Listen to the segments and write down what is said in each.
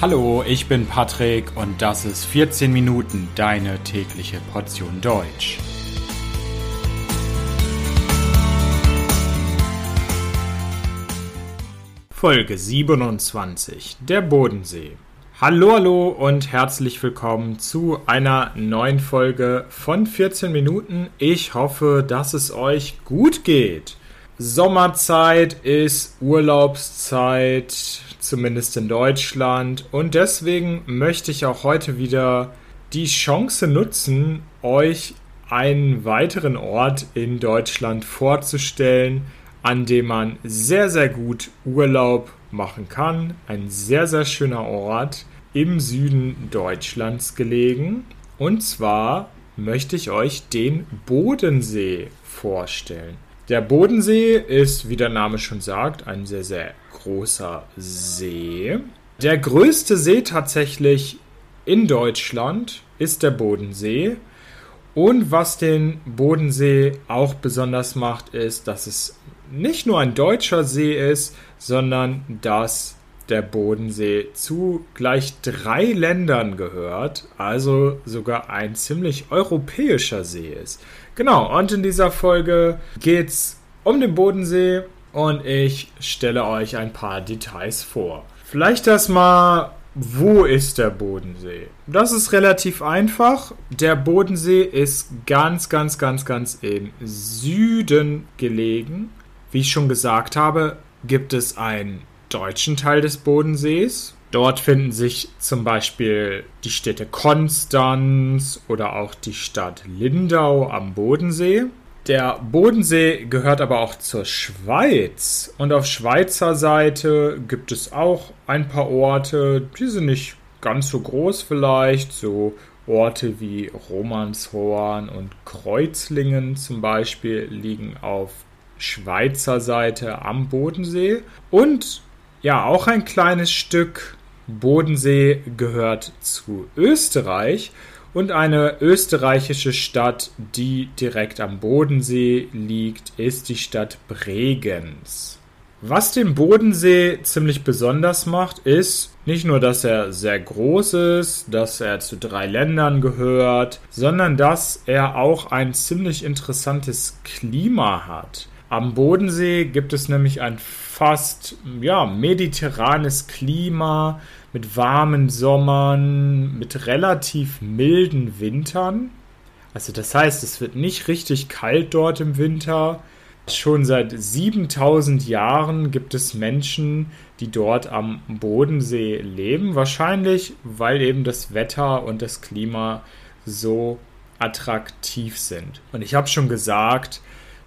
Hallo, ich bin Patrick und das ist 14 Minuten deine tägliche Portion Deutsch. Folge 27 Der Bodensee. Hallo, hallo und herzlich willkommen zu einer neuen Folge von 14 Minuten. Ich hoffe, dass es euch gut geht. Sommerzeit ist Urlaubszeit, zumindest in Deutschland. Und deswegen möchte ich auch heute wieder die Chance nutzen, euch einen weiteren Ort in Deutschland vorzustellen, an dem man sehr, sehr gut Urlaub machen kann. Ein sehr, sehr schöner Ort im Süden Deutschlands gelegen. Und zwar möchte ich euch den Bodensee vorstellen. Der Bodensee ist, wie der Name schon sagt, ein sehr, sehr großer See. Der größte See tatsächlich in Deutschland ist der Bodensee. Und was den Bodensee auch besonders macht, ist, dass es nicht nur ein deutscher See ist, sondern dass der Bodensee zu gleich drei Ländern gehört, also sogar ein ziemlich europäischer See ist. Genau, und in dieser Folge geht es um den Bodensee und ich stelle euch ein paar Details vor. Vielleicht erstmal, wo ist der Bodensee? Das ist relativ einfach. Der Bodensee ist ganz, ganz, ganz, ganz im Süden gelegen. Wie ich schon gesagt habe, gibt es einen deutschen Teil des Bodensees. Dort finden sich zum Beispiel die Städte Konstanz oder auch die Stadt Lindau am Bodensee. Der Bodensee gehört aber auch zur Schweiz und auf Schweizer Seite gibt es auch ein paar Orte, die sind nicht ganz so groß vielleicht, so Orte wie Romanshorn und Kreuzlingen zum Beispiel liegen auf Schweizer Seite am Bodensee und ja, auch ein kleines Stück Bodensee gehört zu Österreich und eine österreichische Stadt, die direkt am Bodensee liegt, ist die Stadt Bregenz. Was den Bodensee ziemlich besonders macht, ist nicht nur, dass er sehr groß ist, dass er zu drei Ländern gehört, sondern dass er auch ein ziemlich interessantes Klima hat. Am Bodensee gibt es nämlich ein fast ja, mediterranes Klima mit warmen Sommern, mit relativ milden Wintern. Also das heißt, es wird nicht richtig kalt dort im Winter. Schon seit 7000 Jahren gibt es Menschen, die dort am Bodensee leben. Wahrscheinlich, weil eben das Wetter und das Klima so attraktiv sind. Und ich habe schon gesagt,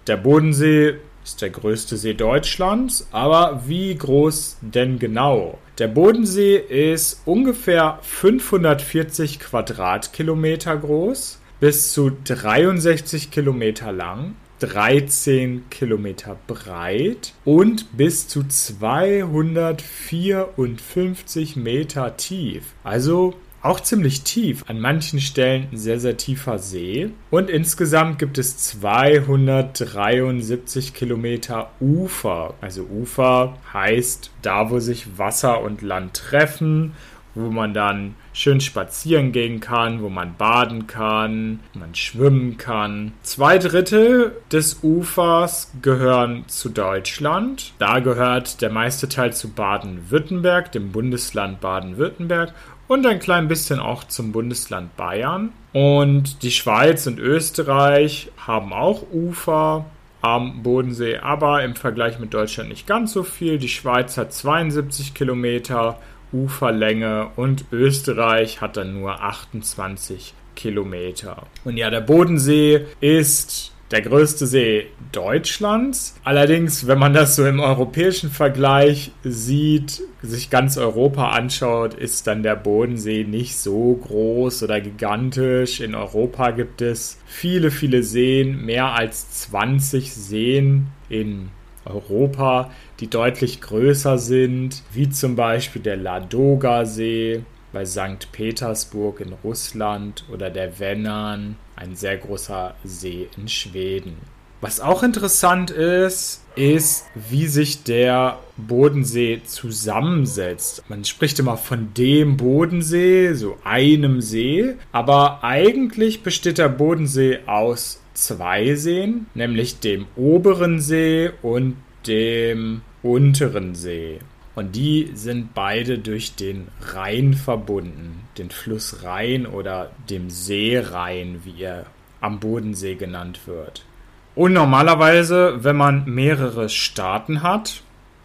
der Bodensee ist der größte See Deutschlands, aber wie groß denn genau? Der Bodensee ist ungefähr 540 Quadratkilometer groß, bis zu 63 Kilometer lang, 13 Kilometer breit und bis zu 254 Meter tief. Also auch ziemlich tief, an manchen Stellen sehr, sehr tiefer See. Und insgesamt gibt es 273 Kilometer Ufer. Also Ufer heißt da, wo sich Wasser und Land treffen, wo man dann schön spazieren gehen kann, wo man baden kann, man schwimmen kann. Zwei Drittel des Ufers gehören zu Deutschland. Da gehört der meiste Teil zu Baden-Württemberg, dem Bundesland Baden-Württemberg und ein klein bisschen auch zum Bundesland Bayern. Und die Schweiz und Österreich haben auch Ufer am Bodensee, aber im Vergleich mit Deutschland nicht ganz so viel. Die Schweiz hat 72 Kilometer Uferlänge und Österreich hat dann nur 28 Kilometer. Und ja, der Bodensee ist der größte See Deutschlands. Allerdings, wenn man das so im europäischen Vergleich sieht, sich ganz Europa anschaut, ist dann der Bodensee nicht so groß oder gigantisch. In Europa gibt es viele, viele Seen, mehr als 20 Seen in Europa, die deutlich größer sind, wie zum Beispiel der Ladoga-See bei St. Petersburg in Russland oder der Vänern, ein sehr großer See in Schweden. Was auch interessant ist, ist, wie sich der Bodensee zusammensetzt. Man spricht immer von dem Bodensee, so einem See, aber eigentlich besteht der Bodensee aus zwei Seen, nämlich dem oberen See und dem unteren See. Und die sind beide durch den Rhein verbunden, den Fluss Rhein oder dem See Rhein, wie er am Bodensee genannt wird. Und normalerweise, wenn man mehrere Staaten hat,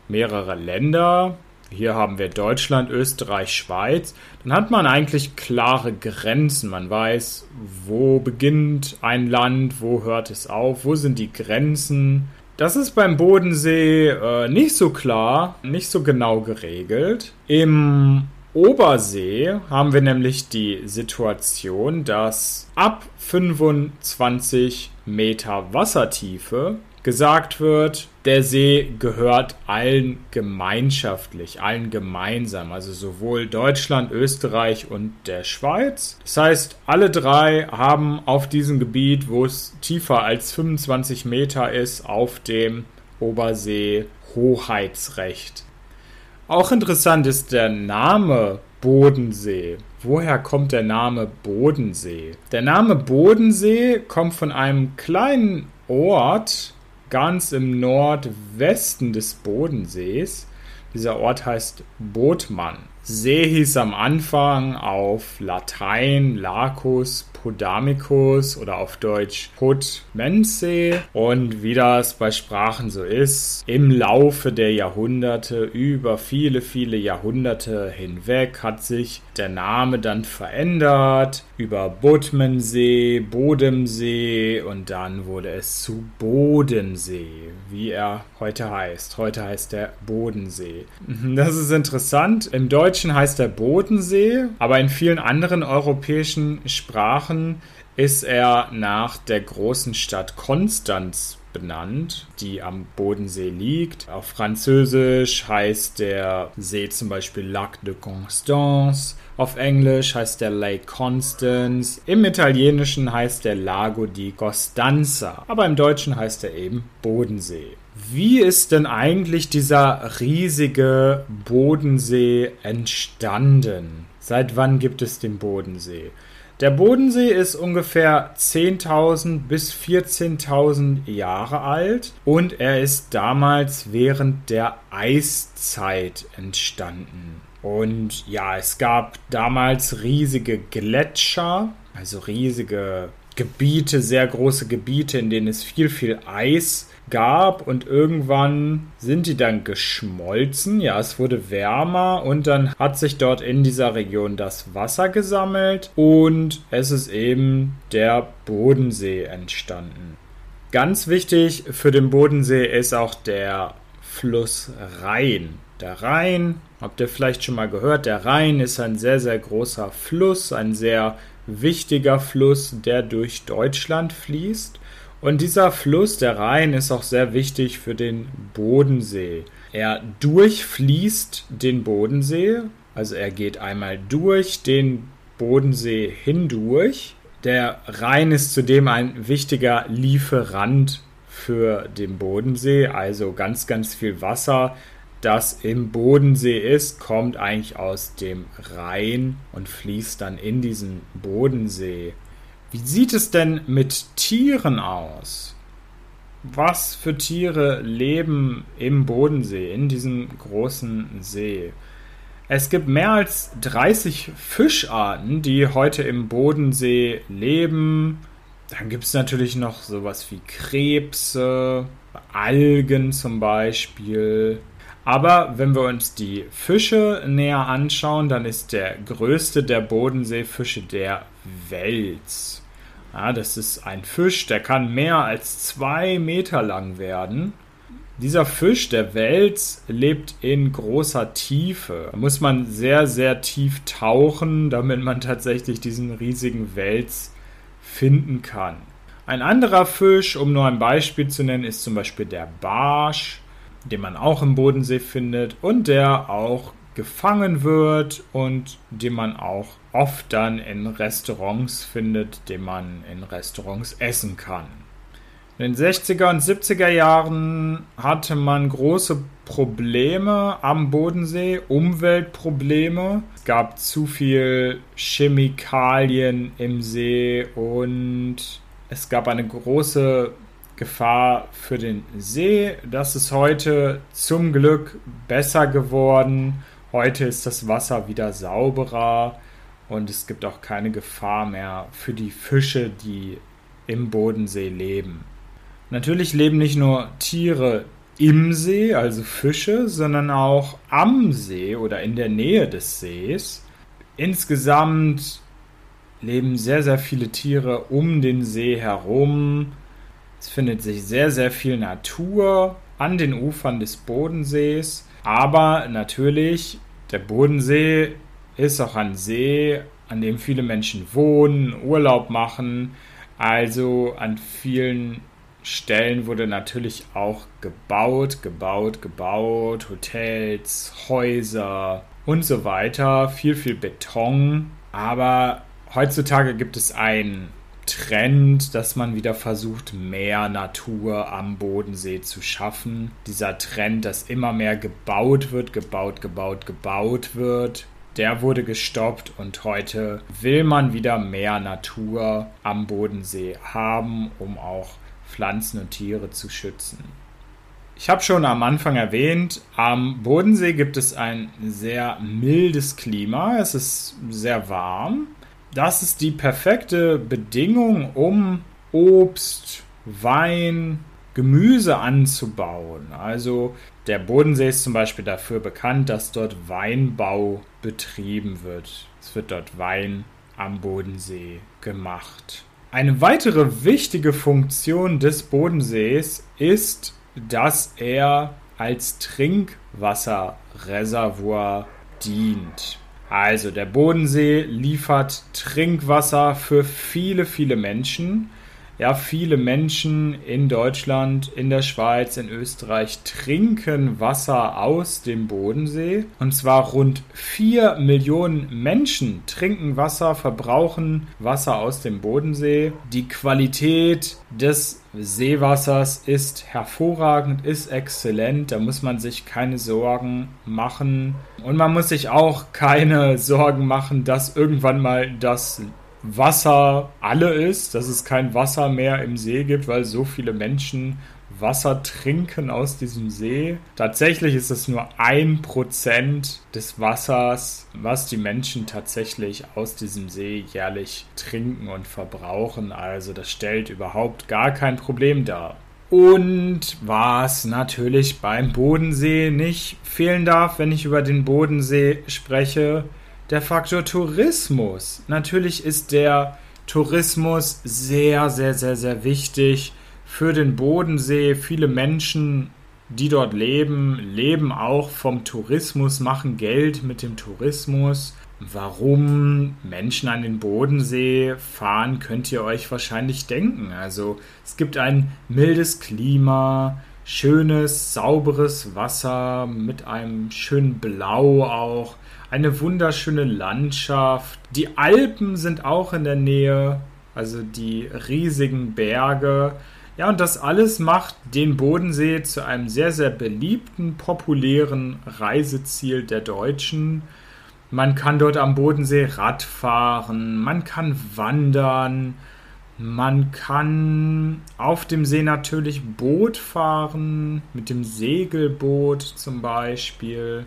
mehrere Länder, hier haben wir Deutschland, Österreich, Schweiz, dann hat man eigentlich klare Grenzen. Man weiß, wo beginnt ein Land, wo hört es auf, wo sind die Grenzen. Das ist beim Bodensee äh, nicht so klar, nicht so genau geregelt. Im Obersee haben wir nämlich die Situation, dass ab 25 Meter Wassertiefe gesagt wird, der See gehört allen gemeinschaftlich, allen gemeinsam, also sowohl Deutschland, Österreich und der Schweiz. Das heißt, alle drei haben auf diesem Gebiet, wo es tiefer als 25 Meter ist, auf dem Obersee Hoheitsrecht. Auch interessant ist der Name Bodensee. Woher kommt der Name Bodensee? Der Name Bodensee kommt von einem kleinen Ort ganz im Nordwesten des Bodensees. Dieser Ort heißt Bodmann. See hieß am Anfang auf Latein Lacus Podamicus oder auf Deutsch Podmense. Und wie das bei Sprachen so ist, im Laufe der Jahrhunderte, über viele, viele Jahrhunderte hinweg, hat sich der Name dann verändert über Bodmensee, Bodemsee und dann wurde es zu Bodensee, wie er heute heißt. Heute heißt er Bodensee. Das ist interessant. Im Deutschen heißt er Bodensee, aber in vielen anderen europäischen Sprachen ist er nach der großen Stadt Konstanz benannt, die am Bodensee liegt. Auf Französisch heißt der See zum Beispiel Lac de Constance. Auf Englisch heißt der Lake Constance. Im Italienischen heißt der Lago di Costanza. Aber im Deutschen heißt er eben Bodensee. Wie ist denn eigentlich dieser riesige Bodensee entstanden? Seit wann gibt es den Bodensee? Der Bodensee ist ungefähr 10.000 bis 14.000 Jahre alt und er ist damals während der Eiszeit entstanden. Und ja, es gab damals riesige Gletscher, also riesige Gebiete, sehr große Gebiete, in denen es viel, viel Eis gab und irgendwann sind die dann geschmolzen. Ja, es wurde wärmer und dann hat sich dort in dieser Region das Wasser gesammelt und es ist eben der Bodensee entstanden. Ganz wichtig für den Bodensee ist auch der Fluss Rhein. Der Rhein, habt ihr vielleicht schon mal gehört, der Rhein ist ein sehr, sehr großer Fluss, ein sehr wichtiger Fluss, der durch Deutschland fließt. Und dieser Fluss, der Rhein, ist auch sehr wichtig für den Bodensee. Er durchfließt den Bodensee, also er geht einmal durch den Bodensee hindurch. Der Rhein ist zudem ein wichtiger Lieferant für den Bodensee, also ganz, ganz viel Wasser, das im Bodensee ist, kommt eigentlich aus dem Rhein und fließt dann in diesen Bodensee. Wie sieht es denn mit Tieren aus? Was für Tiere leben im Bodensee, in diesem großen See? Es gibt mehr als 30 Fischarten, die heute im Bodensee leben. Dann gibt es natürlich noch sowas wie Krebse, Algen zum Beispiel. Aber wenn wir uns die Fische näher anschauen, dann ist der größte der Bodenseefische der Wels. Ja, das ist ein Fisch, der kann mehr als zwei Meter lang werden. Dieser Fisch, der Wels, lebt in großer Tiefe. Da muss man sehr, sehr tief tauchen, damit man tatsächlich diesen riesigen Wels finden kann. Ein anderer Fisch, um nur ein Beispiel zu nennen, ist zum Beispiel der Barsch den man auch im Bodensee findet und der auch gefangen wird und den man auch oft dann in Restaurants findet, den man in Restaurants essen kann. In den 60er und 70er Jahren hatte man große Probleme am Bodensee, Umweltprobleme. Es gab zu viel Chemikalien im See und es gab eine große Gefahr für den See. Das ist heute zum Glück besser geworden. Heute ist das Wasser wieder sauberer und es gibt auch keine Gefahr mehr für die Fische, die im Bodensee leben. Natürlich leben nicht nur Tiere im See, also Fische, sondern auch am See oder in der Nähe des Sees. Insgesamt leben sehr, sehr viele Tiere um den See herum. Es findet sich sehr, sehr viel Natur an den Ufern des Bodensees. Aber natürlich, der Bodensee ist auch ein See, an dem viele Menschen wohnen, Urlaub machen. Also an vielen Stellen wurde natürlich auch gebaut, gebaut, gebaut, Hotels, Häuser und so weiter, viel, viel Beton. Aber heutzutage gibt es einen Trend, dass man wieder versucht, mehr Natur am Bodensee zu schaffen. Dieser Trend, dass immer mehr gebaut wird, gebaut, gebaut, gebaut wird, der wurde gestoppt und heute will man wieder mehr Natur am Bodensee haben, um auch Pflanzen und Tiere zu schützen. Ich habe schon am Anfang erwähnt, am Bodensee gibt es ein sehr mildes Klima. Es ist sehr warm. Das ist die perfekte Bedingung, um Obst, Wein, Gemüse anzubauen. Also der Bodensee ist zum Beispiel dafür bekannt, dass dort Weinbau betrieben wird. Es wird dort Wein am Bodensee gemacht. Eine weitere wichtige Funktion des Bodensees ist, dass er als Trinkwasserreservoir dient. Also der Bodensee liefert Trinkwasser für viele, viele Menschen ja, viele Menschen in Deutschland, in der Schweiz, in Österreich trinken Wasser aus dem Bodensee. Und zwar rund 4 Millionen Menschen trinken Wasser, verbrauchen Wasser aus dem Bodensee. Die Qualität des Seewassers ist hervorragend, ist exzellent. Da muss man sich keine Sorgen machen. Und man muss sich auch keine Sorgen machen, dass irgendwann mal das Wasser alle ist, dass es kein Wasser mehr im See gibt, weil so viele Menschen Wasser trinken aus diesem See. Tatsächlich ist es nur ein Prozent des Wassers, was die Menschen tatsächlich aus diesem See jährlich trinken und verbrauchen. Also das stellt überhaupt gar kein Problem dar. Und was natürlich beim Bodensee nicht fehlen darf, wenn ich über den Bodensee spreche, der Faktor Tourismus. Natürlich ist der Tourismus sehr, sehr, sehr, sehr wichtig für den Bodensee. Viele Menschen, die dort leben, leben auch vom Tourismus, machen Geld mit dem Tourismus. Warum Menschen an den Bodensee fahren, könnt ihr euch wahrscheinlich denken. Also es gibt ein mildes Klima, schönes, sauberes Wasser mit einem schönen Blau auch eine wunderschöne Landschaft. Die Alpen sind auch in der Nähe, also die riesigen Berge. Ja, und das alles macht den Bodensee zu einem sehr, sehr beliebten, populären Reiseziel der Deutschen. Man kann dort am Bodensee Radfahren, man kann wandern, man kann auf dem See natürlich Boot fahren, mit dem Segelboot zum Beispiel.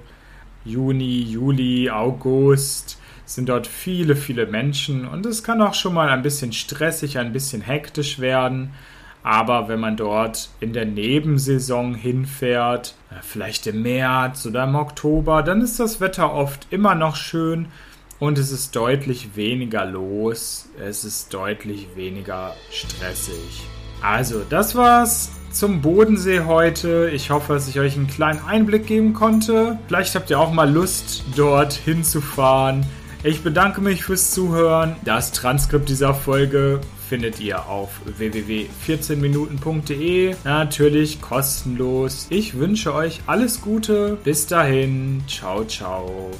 Juni, Juli, August sind dort viele, viele Menschen und es kann auch schon mal ein bisschen stressig, ein bisschen hektisch werden. Aber wenn man dort in der Nebensaison hinfährt, vielleicht im März oder im Oktober, dann ist das Wetter oft immer noch schön und es ist deutlich weniger los. Es ist deutlich weniger stressig. Also, das war's zum Bodensee heute. Ich hoffe, dass ich euch einen kleinen Einblick geben konnte. Vielleicht habt ihr auch mal Lust, dort hinzufahren. Ich bedanke mich fürs Zuhören. Das Transkript dieser Folge findet ihr auf www.14minuten.de. Natürlich kostenlos. Ich wünsche euch alles Gute. Bis dahin. Ciao, ciao.